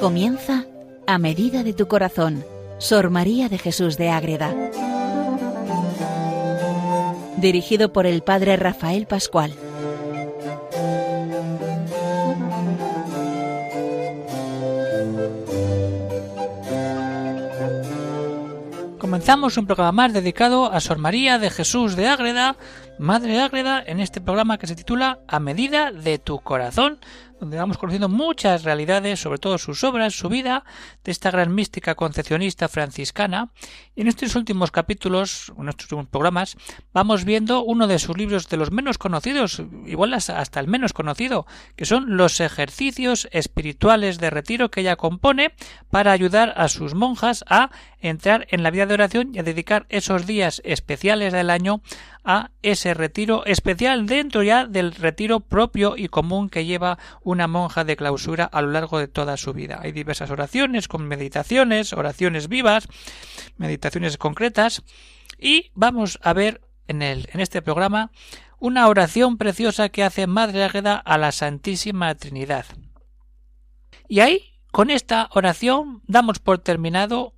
Comienza a medida de tu corazón, Sor María de Jesús de Ágreda. Dirigido por el Padre Rafael Pascual. Comenzamos un programa más dedicado a Sor María de Jesús de Ágreda, Madre Ágreda, en este programa que se titula A medida de tu corazón, donde vamos conociendo muchas realidades, sobre todo sus obras, su vida, de esta gran mística concepcionista franciscana. Y en estos últimos capítulos, en estos últimos programas, vamos viendo uno de sus libros de los menos conocidos, igual hasta el menos conocido, que son los ejercicios espirituales de retiro que ella compone para ayudar a sus monjas a entrar en la vida de oración y a dedicar esos días especiales del año a ese retiro especial dentro ya del retiro propio y común que lleva una monja de clausura a lo largo de toda su vida. Hay diversas oraciones con meditaciones, oraciones vivas, meditaciones concretas y vamos a ver en, el, en este programa una oración preciosa que hace Madre Águeda a la Santísima Trinidad. Y ahí, con esta oración, damos por terminado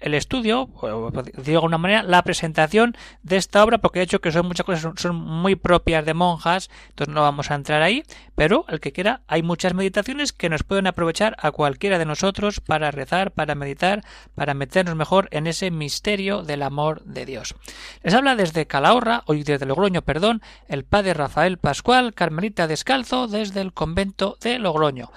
el estudio, digo de alguna manera, la presentación de esta obra, porque he hecho que son muchas cosas son, muy propias de monjas, entonces no vamos a entrar ahí, pero el que quiera, hay muchas meditaciones que nos pueden aprovechar a cualquiera de nosotros para rezar, para meditar, para meternos mejor en ese misterio del amor de Dios. Les habla desde Calahorra, o desde Logroño, perdón, el padre Rafael Pascual, Carmelita Descalzo, desde el convento de Logroño.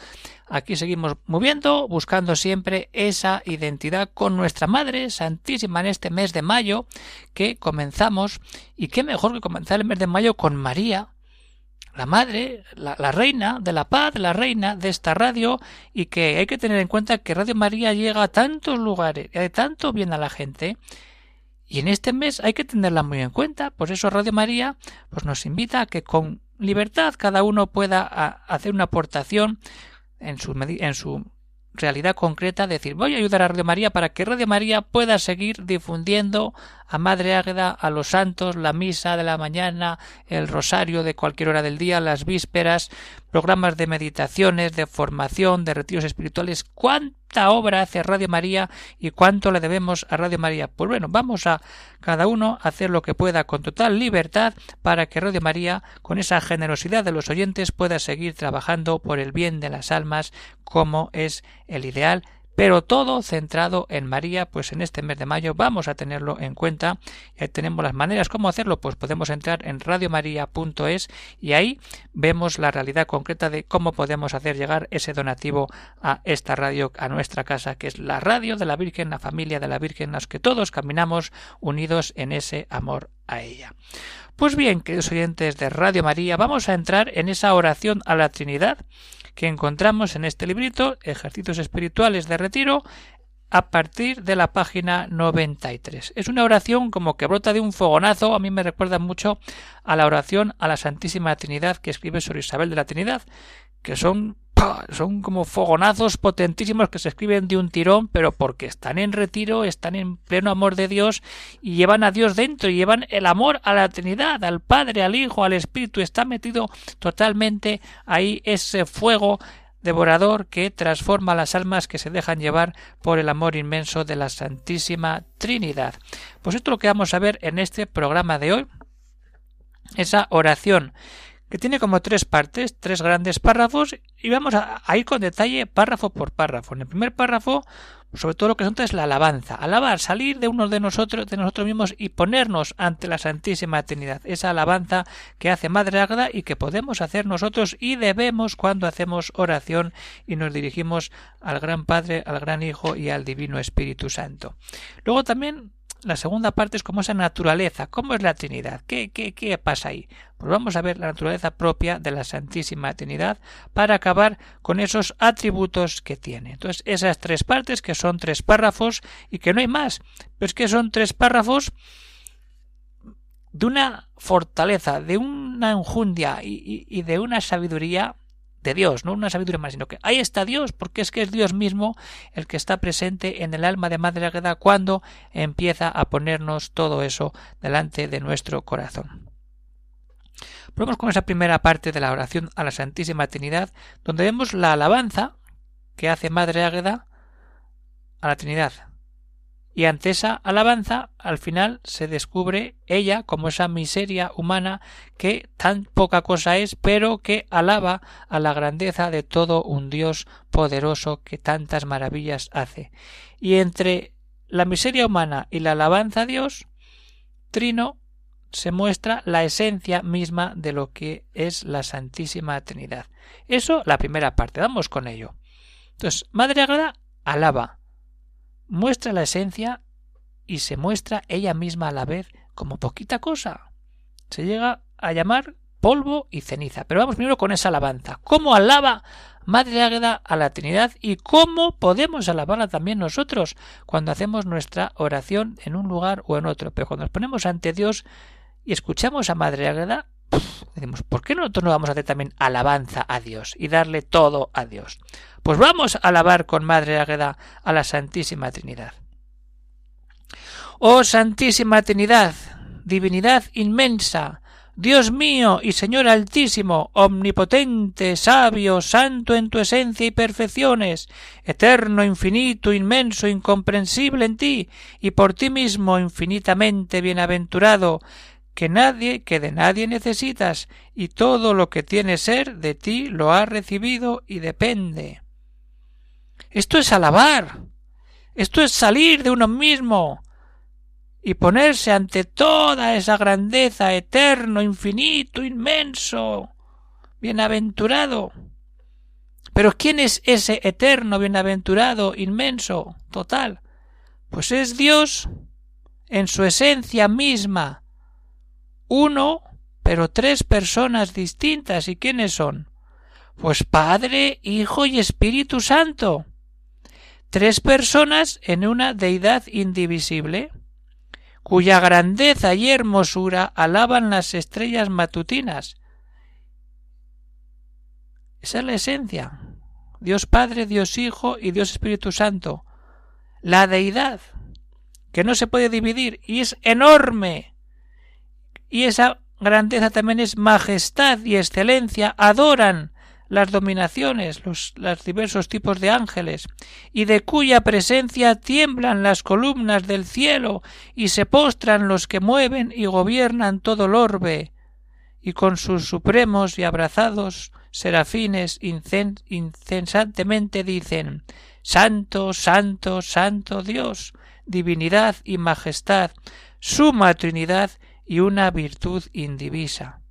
Aquí seguimos moviendo, buscando siempre esa identidad con nuestra Madre Santísima en este mes de mayo que comenzamos. Y qué mejor que comenzar el mes de mayo con María, la Madre, la, Reina de la Paz, la Reina de esta radio, y que hay que tener en cuenta que Radio María llega a tantos lugares y hace tanto bien a la gente. Y en este mes hay que tenerla muy en cuenta. Por eso Radio María pues nos invita a que con libertad cada uno pueda hacer una aportación en su, en su realidad concreta, decir voy a ayudar a Radio María para que Radio María pueda seguir difundiendo a Madre Águeda, a los santos, la misa de la mañana, el rosario de cualquier hora del día, las vísperas, programas de meditaciones, de formación, de retiros espirituales. ¿Cuánta obra hace Radio María y cuánto le debemos a Radio María? Pues bueno, vamos a cada uno hacer lo que pueda con total libertad para que Radio María, con esa generosidad de los oyentes, pueda seguir trabajando por el bien de las almas como es el ideal pero todo centrado en María, pues en este mes de mayo vamos a tenerlo en cuenta. Y ahí tenemos las maneras cómo hacerlo, pues podemos entrar en radiomaria.es y ahí vemos la realidad concreta de cómo podemos hacer llegar ese donativo a esta radio, a nuestra casa, que es la radio de la Virgen, la familia de la Virgen, los que todos caminamos unidos en ese amor a ella. Pues bien, queridos oyentes de Radio María, vamos a entrar en esa oración a la Trinidad que encontramos en este librito, Ejercicios Espirituales de Retiro, a partir de la página 93. Es una oración como que brota de un fogonazo, a mí me recuerda mucho a la oración a la Santísima Trinidad que escribe sobre Isabel de la Trinidad, que son son como fogonazos potentísimos que se escriben de un tirón, pero porque están en retiro, están en pleno amor de Dios y llevan a Dios dentro y llevan el amor a la Trinidad, al Padre, al Hijo, al Espíritu. Está metido totalmente ahí ese fuego devorador que transforma las almas que se dejan llevar por el amor inmenso de la Santísima Trinidad. Pues esto es lo que vamos a ver en este programa de hoy. Esa oración que tiene como tres partes, tres grandes párrafos, y vamos a, ir con detalle párrafo por párrafo. En el primer párrafo, sobre todo lo que se es la alabanza. Alabar, salir de uno de nosotros, de nosotros mismos y ponernos ante la Santísima Trinidad. Esa alabanza que hace Madre Ágreda y que podemos hacer nosotros y debemos cuando hacemos oración y nos dirigimos al Gran Padre, al Gran Hijo y al Divino Espíritu Santo. Luego también la segunda parte es como esa naturaleza, cómo es la Trinidad, qué, qué, qué pasa ahí. Pues vamos a ver la naturaleza propia de la Santísima Trinidad para acabar con esos atributos que tiene. Entonces, esas tres partes que son tres párrafos y que no hay más, pero es que son tres párrafos de una fortaleza, de una enjundia y, y de una sabiduría de Dios, no una sabiduría más, sino que ahí está Dios, porque es que es Dios mismo el que está presente en el alma de Madre Agueda cuando empieza a ponernos todo eso delante de nuestro corazón. Probemos con esa primera parte de la oración a la Santísima Trinidad, donde vemos la alabanza que hace Madre Águeda a la Trinidad. Y ante esa alabanza, al final se descubre ella como esa miseria humana que tan poca cosa es, pero que alaba a la grandeza de todo un Dios poderoso que tantas maravillas hace. Y entre la miseria humana y la alabanza a Dios, Trino se muestra la esencia misma de lo que es la Santísima Trinidad. Eso la primera parte, vamos con ello. Entonces, Madre Agrada alaba, muestra la esencia y se muestra ella misma a la vez como poquita cosa. Se llega a llamar polvo y ceniza. Pero vamos primero con esa alabanza. ¿Cómo alaba Madre Águeda a la Trinidad y cómo podemos alabarla también nosotros cuando hacemos nuestra oración en un lugar o en otro? Pero cuando nos ponemos ante Dios y escuchamos a Madre Águeda, decimos, ¿por qué nosotros no vamos a hacer también alabanza a Dios y darle todo a Dios? Pues vamos a alabar con Madre Águeda a la Santísima Trinidad. Oh Santísima Trinidad, divinidad inmensa, Dios mío y Señor altísimo, omnipotente, sabio, santo en tu esencia y perfecciones, eterno, infinito, inmenso, incomprensible en ti, y por ti mismo infinitamente bienaventurado, que nadie, que de nadie necesitas, y todo lo que tiene ser de ti lo ha recibido y depende. Esto es alabar. Esto es salir de uno mismo, y ponerse ante toda esa grandeza eterno, infinito, inmenso, bienaventurado. Pero ¿quién es ese eterno, bienaventurado, inmenso, total? Pues es Dios en su esencia misma. Uno, pero tres personas distintas. ¿Y quiénes son? Pues Padre, Hijo y Espíritu Santo. Tres personas en una deidad indivisible cuya grandeza y hermosura alaban las estrellas matutinas. Esa es la esencia. Dios Padre, Dios Hijo y Dios Espíritu Santo. La deidad, que no se puede dividir y es enorme. Y esa grandeza también es majestad y excelencia. Adoran las dominaciones, los, diversos tipos de ángeles, y de cuya presencia tiemblan las columnas del cielo, y se postran los que mueven y gobiernan todo el orbe, y con sus supremos y abrazados serafines incesantemente dicen Santo, Santo, Santo Dios, divinidad y majestad, suma Trinidad y una virtud indivisa.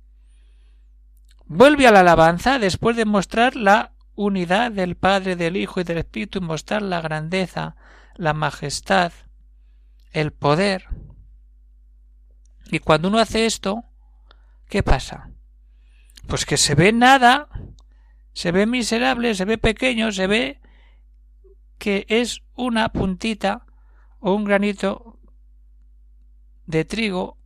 Vuelve a la alabanza después de mostrar la unidad del Padre, del Hijo y del Espíritu y mostrar la grandeza, la majestad, el poder. Y cuando uno hace esto, ¿qué pasa? Pues que se ve nada, se ve miserable, se ve pequeño, se ve que es una puntita o un granito de trigo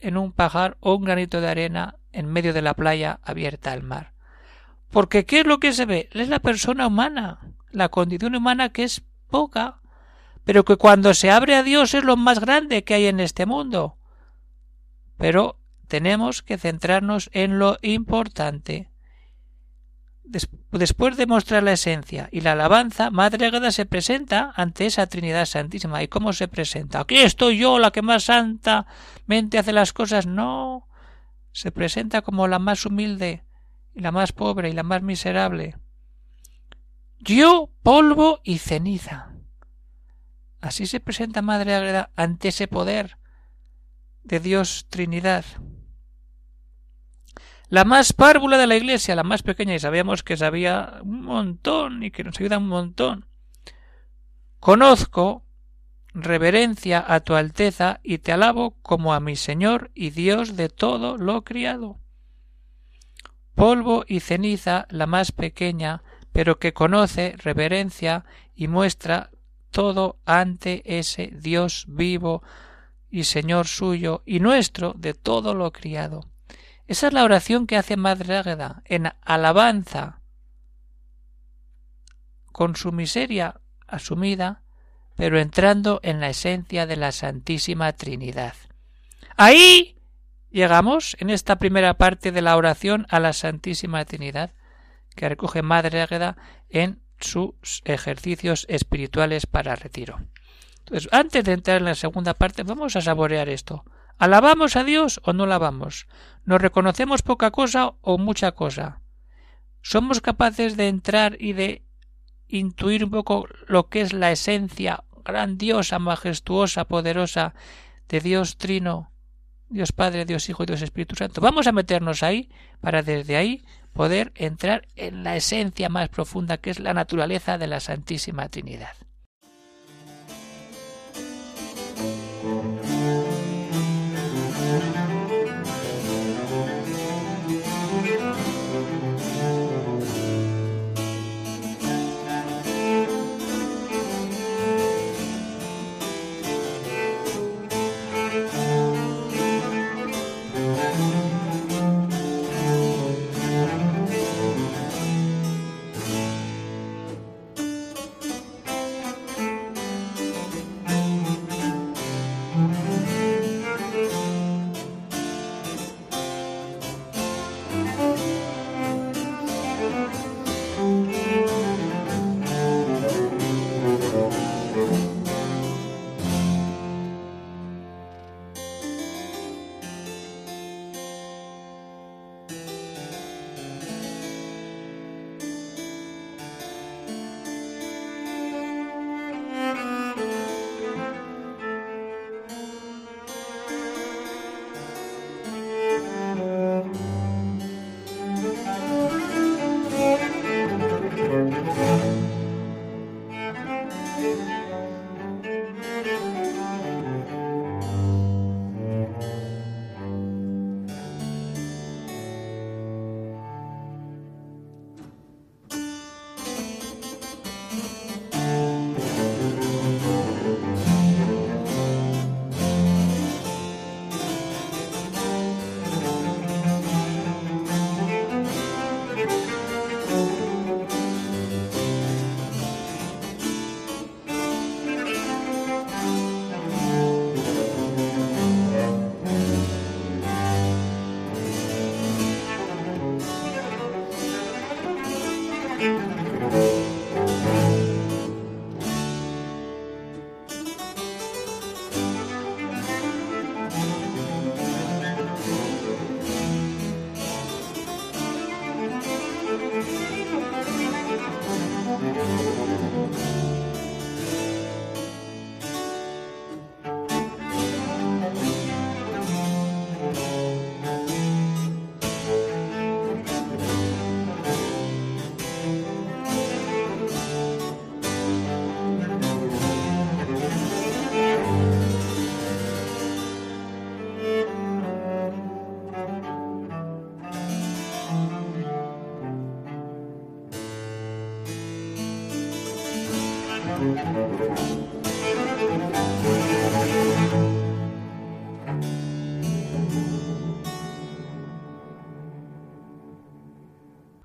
en un pajar o un granito de arena en medio de la playa abierta al mar. Porque ¿qué es lo que se ve? Es la persona humana, la condición humana que es poca, pero que cuando se abre a Dios es lo más grande que hay en este mundo. Pero tenemos que centrarnos en lo importante. Después de mostrar la esencia y la alabanza, Madre Agada se presenta ante esa Trinidad Santísima. ¿Y cómo se presenta? Aquí estoy yo, la que más santamente hace las cosas. No, se presenta como la más humilde y la más pobre y la más miserable. Yo, polvo y ceniza. Así se presenta Madre Agreda ante ese poder de Dios Trinidad. La más párvula de la iglesia, la más pequeña, y sabíamos que sabía un montón y que nos ayuda un montón. Conozco reverencia a tu Alteza y te alabo como a mi Señor y Dios de todo lo criado. Polvo y ceniza la más pequeña, pero que conoce, reverencia y muestra todo ante ese Dios vivo y Señor suyo y nuestro de todo lo criado. Esa es la oración que hace Madre Águeda en alabanza con su miseria asumida pero entrando en la esencia de la Santísima Trinidad. Ahí llegamos en esta primera parte de la oración a la Santísima Trinidad que recoge Madre Águeda en sus ejercicios espirituales para retiro. Entonces, antes de entrar en la segunda parte, vamos a saborear esto. ¿Alabamos a Dios o no alabamos? ¿Nos reconocemos poca cosa o mucha cosa? ¿Somos capaces de entrar y de intuir un poco lo que es la esencia grandiosa, majestuosa, poderosa de Dios Trino, Dios Padre, Dios Hijo y Dios Espíritu Santo? Vamos a meternos ahí para desde ahí poder entrar en la esencia más profunda que es la naturaleza de la Santísima Trinidad.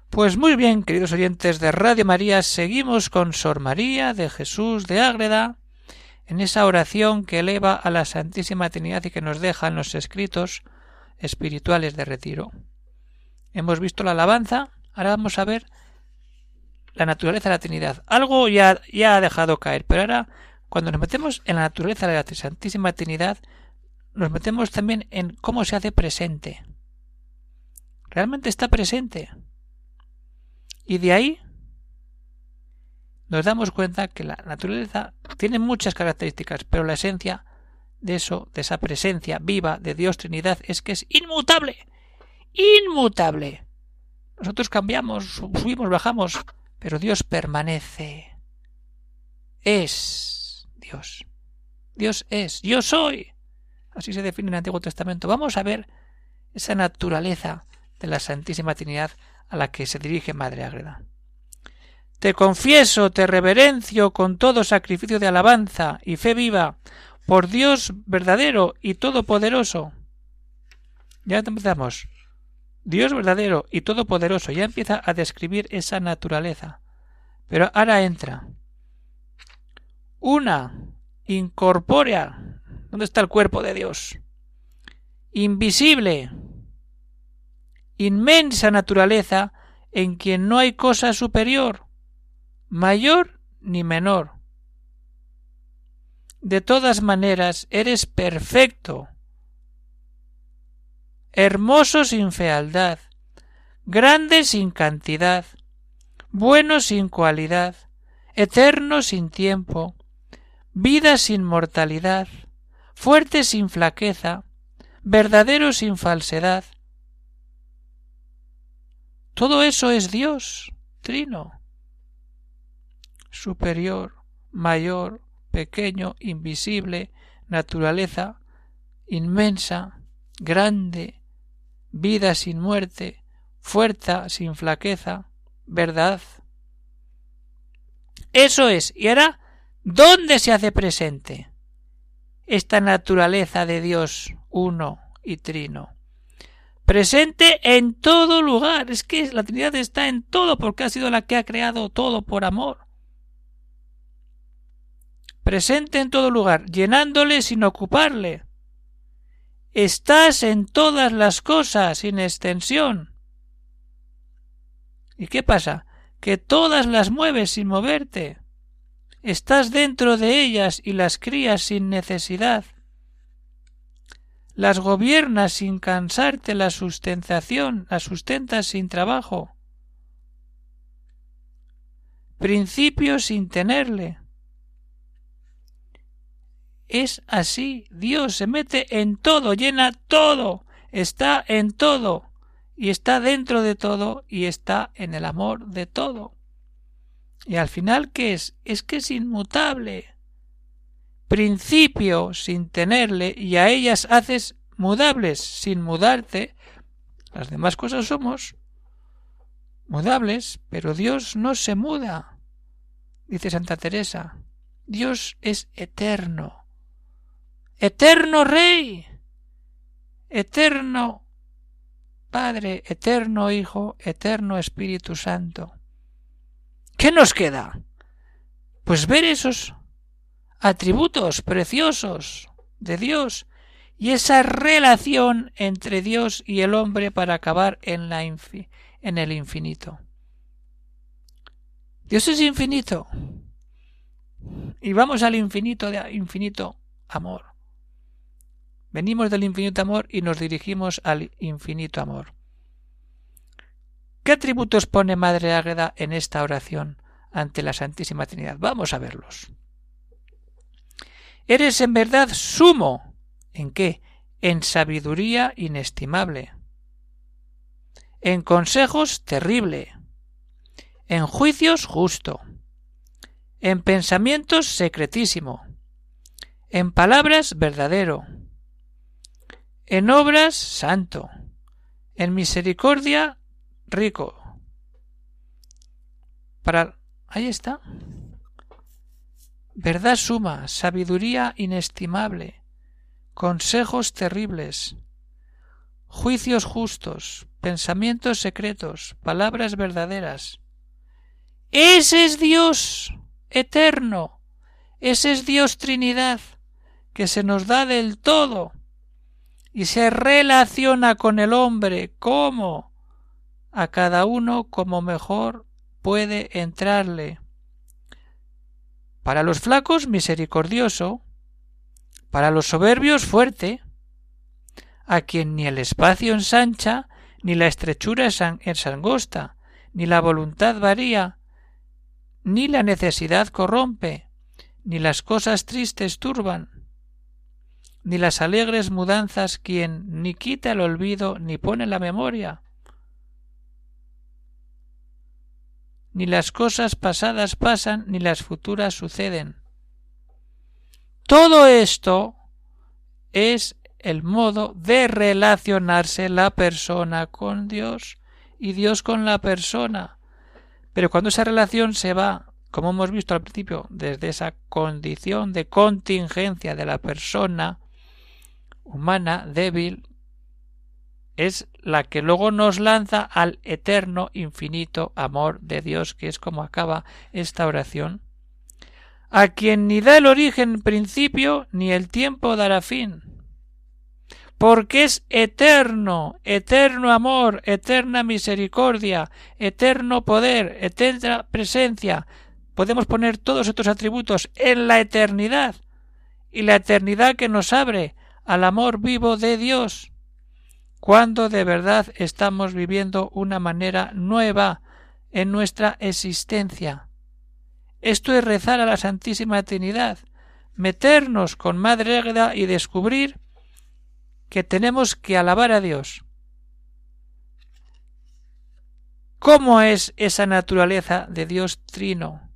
Pues muy bien, queridos oyentes de Radio María, seguimos con Sor María de Jesús de Ágreda en esa oración que eleva a la Santísima Trinidad y que nos deja en los escritos espirituales de retiro. Hemos visto la alabanza, ahora vamos a ver la naturaleza de la Trinidad. Algo ya, ya ha dejado caer, pero ahora cuando nos metemos en la naturaleza de la Santísima Trinidad, nos metemos también en cómo se hace presente. Realmente está presente. Y de ahí nos damos cuenta que la naturaleza tiene muchas características, pero la esencia de eso, de esa presencia viva de Dios Trinidad, es que es inmutable. Inmutable. Nosotros cambiamos, subimos, bajamos, pero Dios permanece. Es Dios. Dios es. Yo soy. Así se define en el Antiguo Testamento. Vamos a ver esa naturaleza de la Santísima Trinidad a la que se dirige Madre Ágreda. Te confieso, te reverencio con todo sacrificio de alabanza y fe viva por Dios verdadero y todopoderoso. Ya empezamos. Dios verdadero y todopoderoso ya empieza a describir esa naturaleza. Pero ahora entra una incorpórea. ¿Dónde está el cuerpo de Dios? Invisible, inmensa naturaleza en quien no hay cosa superior, mayor ni menor. De todas maneras, eres perfecto, hermoso sin fealdad, grande sin cantidad, bueno sin cualidad, eterno sin tiempo, vida sin mortalidad, fuerte sin flaqueza, verdadero sin falsedad. Todo eso es Dios, trino, superior, mayor, pequeño, invisible, naturaleza, inmensa, grande, vida sin muerte, fuerza sin flaqueza, verdad. Eso es. Y ahora, ¿dónde se hace presente esta naturaleza de Dios uno y trino? Presente en todo lugar. Es que la Trinidad está en todo porque ha sido la que ha creado todo por amor. Presente en todo lugar, llenándole sin ocuparle. Estás en todas las cosas sin extensión. ¿Y qué pasa? Que todas las mueves sin moverte. Estás dentro de ellas y las crías sin necesidad. Las gobiernas sin cansarte la sustentación, las sustentas sin trabajo. Principio sin tenerle. Es así. Dios se mete en todo, llena todo, está en todo y está dentro de todo y está en el amor de todo. Y al final, ¿qué es? Es que es inmutable. Principio sin tenerle y a ellas haces mudables sin mudarte. Las demás cosas somos mudables, pero Dios no se muda. Dice Santa Teresa. Dios es eterno. Eterno Rey. Eterno Padre, eterno Hijo, eterno Espíritu Santo. ¿Qué nos queda? Pues ver esos atributos preciosos de Dios y esa relación entre Dios y el hombre para acabar en, el infinito. Dios es infinito. Y vamos al infinito de infinito amor. Venimos del infinito amor y nos dirigimos al infinito amor. ¿Qué atributos pone Madre Águeda en esta oración ante la Santísima Trinidad? Vamos a verlos. Eres en verdad sumo. ¿En qué? En sabiduría inestimable. En consejos terrible. En juicios justo. En pensamientos secretísimo. En palabras verdadero en obras santo, en misericordia rico. Para ahí está. Verdad suma, sabiduría inestimable, consejos terribles, juicios justos, pensamientos secretos, palabras verdaderas. Ese es Dios eterno, ese es Dios Trinidad, que se nos da del todo y se relaciona con el hombre. Como a cada uno como mejor puede entrarle. Para los flacos misericordioso, para los soberbios fuerte, a quien ni el espacio ensancha, ni la estrechura es angosta, ni la voluntad varía, ni la necesidad corrompe, ni las cosas tristes turban, ni las alegres mudanzas quien ni quita el olvido ni pone la memoria, ni las cosas pasadas pasan ni las futuras suceden. Todo esto es el modo de relacionarse la persona con Dios y Dios con la persona. Pero cuando esa relación se va como hemos visto al principio, desde esa condición de contingencia de la persona, humana, débil, es la que luego nos lanza al eterno, infinito amor de Dios, que es como acaba esta oración, a quien ni da el origen principio, ni el tiempo dará fin, porque es eterno, eterno amor, eterna misericordia, eterno poder, eterna presencia, podemos poner todos estos atributos en la eternidad y la eternidad que nos abre al amor vivo de Dios, cuando de verdad estamos viviendo una manera nueva en nuestra existencia. Esto es rezar a la Santísima Trinidad, meternos con Madre Águeda y descubrir que tenemos que alabar a Dios. ¿Cómo es esa naturaleza de Dios trino?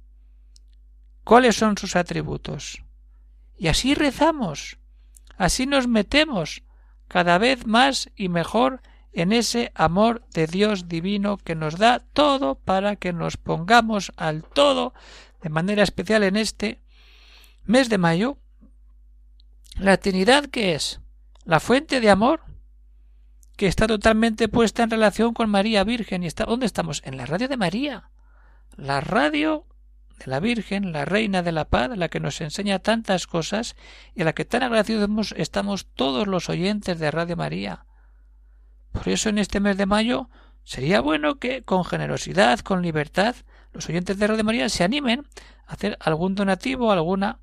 ¿Cuáles son sus atributos? Y así rezamos, así nos metemos cada vez más y mejor en ese amor de Dios divino que nos da todo para que nos pongamos al todo, de manera especial en este mes de mayo, la Trinidad que es la fuente de amor que está totalmente puesta en relación con María Virgen. ¿Y está, dónde estamos? En la radio de María. La radio de la Virgen, la Reina de la Paz, la que nos enseña tantas cosas y a la que tan agradecidos estamos todos los oyentes de Radio María. Por eso en este mes de mayo sería bueno que con generosidad, con libertad, los oyentes de Radio María se animen a hacer algún donativo, alguna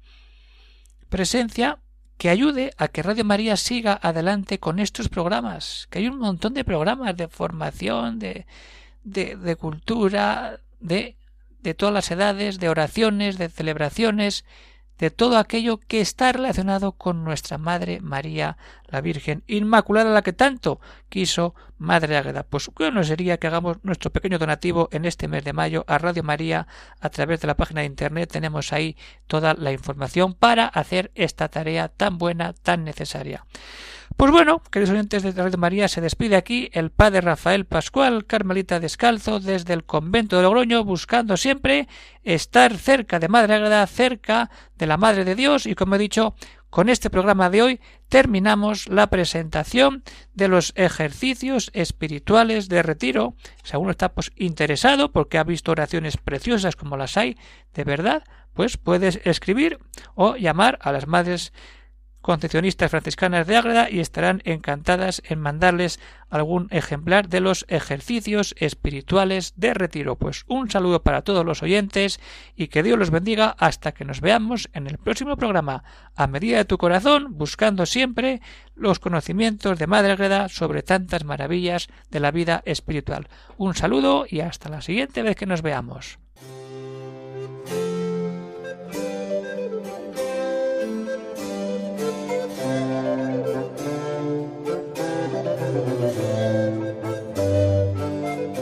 presencia que ayude a que Radio María siga adelante con estos programas, que hay un montón de programas de formación, de, de, de cultura, de de todas las edades, de oraciones, de celebraciones, de todo aquello que está relacionado con nuestra Madre María, la Virgen Inmaculada, la que tanto quiso Madre Águeda. Pues bueno sería que hagamos nuestro pequeño donativo en este mes de mayo a Radio María a través de la página de internet. Tenemos ahí toda la información para hacer esta tarea tan buena, tan necesaria. Pues bueno, queridos oyentes de Radio María, se despide aquí el padre Rafael Pascual, Carmelita Descalzo, desde el convento de Logroño, buscando siempre estar cerca de Madre Agrada, cerca de la Madre de Dios, y como he dicho, con este programa de hoy terminamos la presentación de los ejercicios espirituales de retiro. Si alguno está pues, interesado porque ha visto oraciones preciosas como las hay de verdad, pues puedes escribir o llamar a las madres concepcionistas franciscanas de Ágreda y estarán encantadas en mandarles algún ejemplar de los ejercicios espirituales de retiro. Pues un saludo para todos los oyentes y que Dios los bendiga hasta que nos veamos en el próximo programa, a medida de tu corazón, buscando siempre los conocimientos de Madre Ágreda sobre tantas maravillas de la vida espiritual. Un saludo y hasta la siguiente vez que nos veamos.